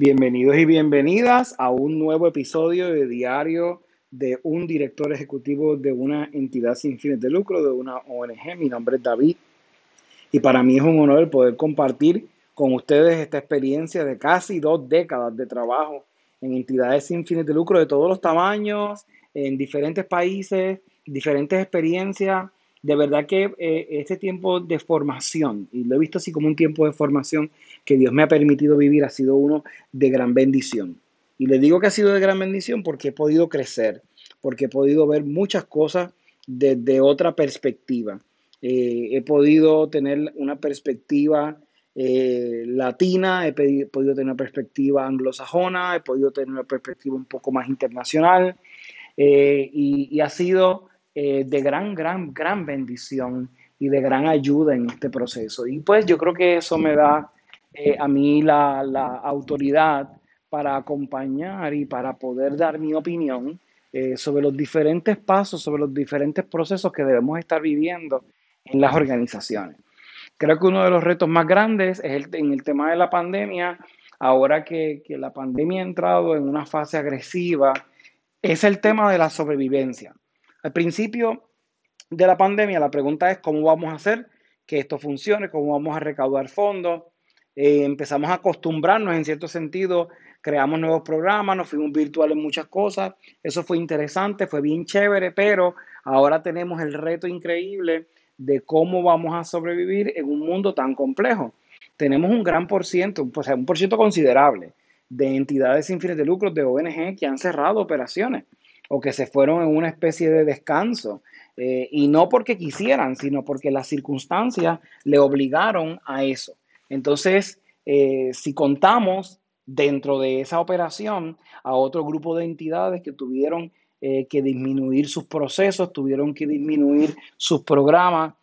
Bienvenidos y bienvenidas a un nuevo episodio de Diario de un director ejecutivo de una entidad sin fines de lucro, de una ONG. Mi nombre es David y para mí es un honor poder compartir con ustedes esta experiencia de casi dos décadas de trabajo en entidades sin fines de lucro de todos los tamaños, en diferentes países, diferentes experiencias de verdad que eh, este tiempo de formación, y lo he visto así como un tiempo de formación que Dios me ha permitido vivir, ha sido uno de gran bendición. Y le digo que ha sido de gran bendición porque he podido crecer, porque he podido ver muchas cosas desde otra perspectiva. Eh, he podido tener una perspectiva eh, latina, he podido tener una perspectiva anglosajona, he podido tener una perspectiva un poco más internacional y ha sido eh, de gran, gran, gran bendición y de gran ayuda en este proceso. Y pues yo creo que eso me da eh, a mí la, autoridad para acompañar y para poder dar mi opinión eh, sobre los diferentes pasos, sobre los diferentes procesos que debemos estar viviendo en las organizaciones. Creo que uno de los retos más grandes es el, en el tema de la pandemia, ahora que, que la pandemia ha entrado en una fase agresiva, es el tema de la sobrevivencia. Al principio de la pandemia, la pregunta es cómo vamos a hacer que esto funcione, cómo vamos a recaudar fondos. Eh, empezamos a acostumbrarnos en cierto sentido, creamos nuevos programas, nos fuimos virtuales en muchas cosas. Eso fue interesante, fue bien chévere, pero ahora tenemos el reto increíble de cómo vamos a sobrevivir en un mundo tan complejo. Tenemos un gran por ciento, pues un por ciento considerable de entidades sin fines de lucro, de ONG, que han cerrado operaciones o que se fueron en una especie de descanso. Eh, y no porque quisieran, sino porque las circunstancias le obligaron a eso. Entonces, eh, si contamos dentro de esa operación a otro grupo de entidades que tuvieron eh, que disminuir sus procesos, tuvieron que disminuir sus programas,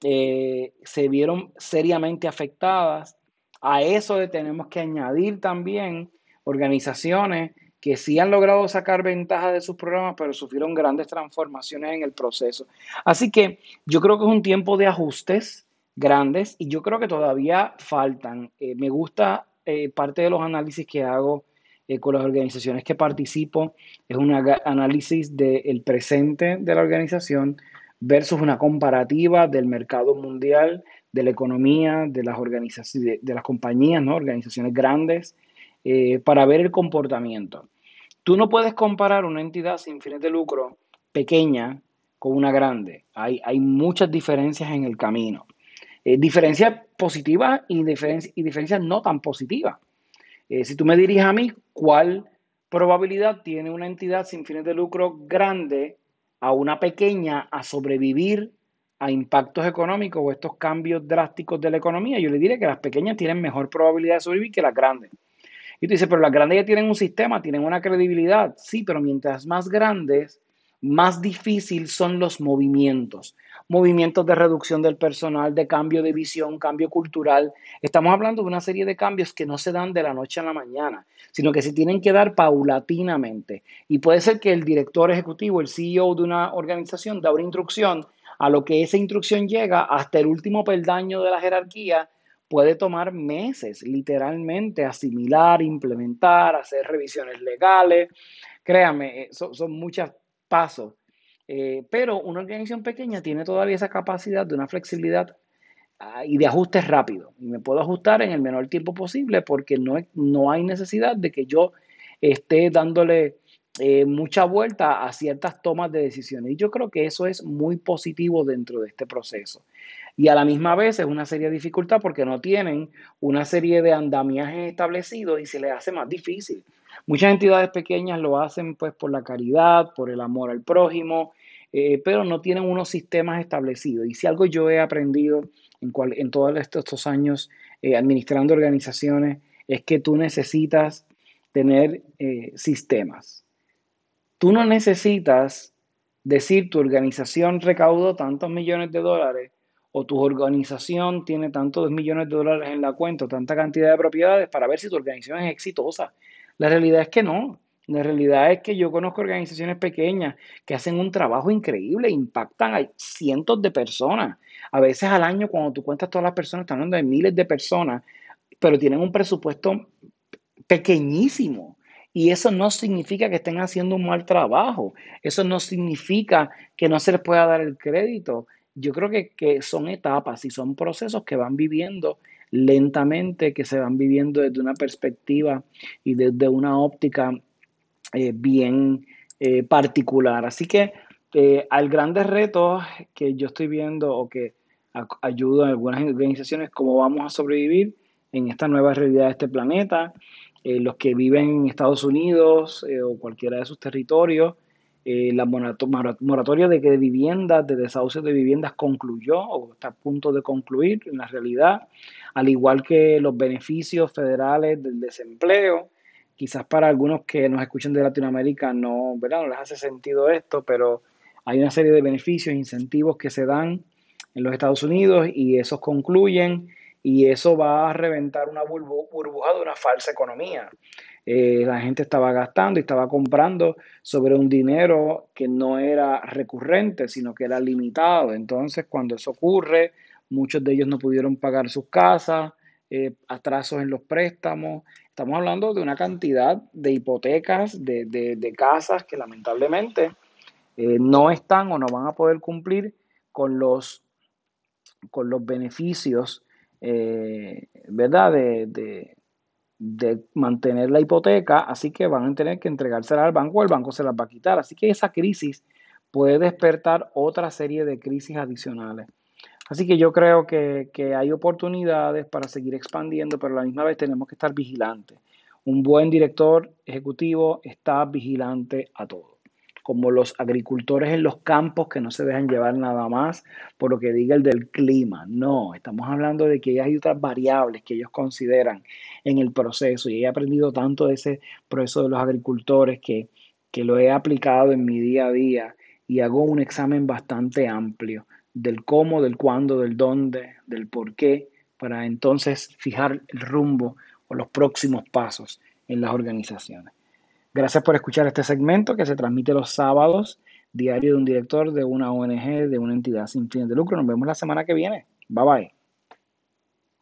se vieron seriamente afectadas. A eso tenemos que añadir también organizaciones que sí han logrado sacar ventaja de sus programas, pero sufrieron grandes transformaciones en el proceso. Así que yo creo que es un tiempo de ajustes grandes y yo creo que todavía faltan. Eh, me gusta eh, parte de los análisis que hago eh, con las organizaciones que participo, es un análisis del presente de la organización versus una comparativa del mercado mundial, de la economía, de las organizaciones, de, las compañías, ¿no? organizaciones grandes, para ver el comportamiento. Tú no puedes comparar una entidad sin fines de lucro pequeña con una grande. Hay, muchas diferencias en el camino. Eh, diferencias positivas y, y diferencias no tan positivas. Eh, si tú me diriges a mí, ¿cuál probabilidad tiene una entidad sin fines de lucro grande a una pequeña a sobrevivir a impactos económicos o estos cambios drásticos de la economía? Yo le diré que las pequeñas tienen mejor probabilidad de sobrevivir que las grandes. Y tú dices, pero las grandes ya tienen un sistema, tienen una credibilidad. Sí, pero mientras más grandes, más difícil son los movimientos. Movimientos de reducción del personal, de cambio de visión, cambio cultural. Estamos hablando de una serie de cambios que no se dan de la noche a la mañana, sino que se tienen que dar paulatinamente. Y puede ser que el director ejecutivo, el CEO de una organización, da una instrucción, a lo que esa instrucción llega hasta el último peldaño de la jerarquía puede tomar meses, literalmente, asimilar, implementar, hacer revisiones legales. Créame, eh, son, muchos pasos. Eh, pero una organización pequeña tiene todavía esa capacidad de una flexibilidad ah, y de ajustes rápidos. Y me puedo ajustar en el menor tiempo posible porque no, no hay necesidad de que yo esté dándole eh, mucha vuelta a ciertas tomas de decisiones. Y yo creo que eso es muy positivo dentro de este proceso. Y a la misma vez es una serie de dificultad porque no tienen una serie de andamiajes establecidos y se les hace más difícil. Muchas entidades pequeñas lo hacen pues por la caridad, por el amor al prójimo, eh, pero no tienen unos sistemas establecidos. Y si algo yo he aprendido en, en todos estos, años eh, administrando organizaciones es que tú necesitas tener sistemas Tú no necesitas decir tu organización recaudó tantos millones de dólares o tu organización tiene tantos millones de dólares en la cuenta tanta cantidad de propiedades para ver si tu organización es exitosa. La realidad es que no. La realidad es que yo conozco organizaciones pequeñas que hacen un trabajo increíble, impactan a cientos de personas. A veces al año, cuando tú cuentas todas las personas, están hablando de miles de personas, pero tienen un presupuesto pequeñísimo. Y eso no significa que estén haciendo un mal trabajo. Eso no significa que no se les pueda dar el crédito. Yo creo que, que son etapas y son procesos que van viviendo lentamente, que se van viviendo desde una perspectiva y desde una óptica eh, bien eh, particular. Así que eh, al grandes retos que yo estoy viendo o que ayudo a algunas organizaciones, cómo vamos a sobrevivir en esta nueva realidad de este planeta, eh, los que viven en Estados Unidos eh, o cualquiera de sus territorios, eh, la moratoria de viviendas, de desahucios de viviendas concluyó o está a punto de concluir en la realidad, al igual que los beneficios federales del desempleo. Quizás para algunos que nos escuchan de Latinoamérica no, ¿verdad? no les hace sentido esto, pero hay una serie de beneficios, incentivos que se dan en los Estados Unidos y esos concluyen y eso va a reventar una burbuja de una falsa economía. Eh, la gente estaba gastando y estaba comprando sobre un dinero que no era recurrente, sino que era limitado. Entonces, cuando eso ocurre, muchos de ellos no pudieron pagar sus casas, eh, atrasos en los préstamos. Estamos hablando de una cantidad de hipotecas, de, de, de casas que lamentablemente eh, no están o no van a poder cumplir con los, con los beneficios ¿verdad? De, de, mantener la hipoteca, así que van a tener que entregársela al banco o el banco se las va a quitar. Así que esa crisis puede despertar otra serie de crisis adicionales. Así que yo creo que, que hay oportunidades para seguir expandiendo, pero a la misma vez tenemos que estar vigilantes. Un buen director ejecutivo está vigilante a todo como los agricultores en los campos que no se dejan llevar nada más por lo que diga el del clima. No, estamos hablando de que hay otras variables que ellos consideran en el proceso y he aprendido tanto de ese proceso de los agricultores que, que lo he aplicado en mi día a día y hago un examen bastante amplio del cómo, del cuándo, del dónde, del por qué, para entonces fijar el rumbo o los próximos pasos en las organizaciones. Gracias por escuchar este segmento que se transmite los sábados, diario de un director de una ONG, de una entidad sin fines de lucro. Nos vemos la semana que viene. Bye bye.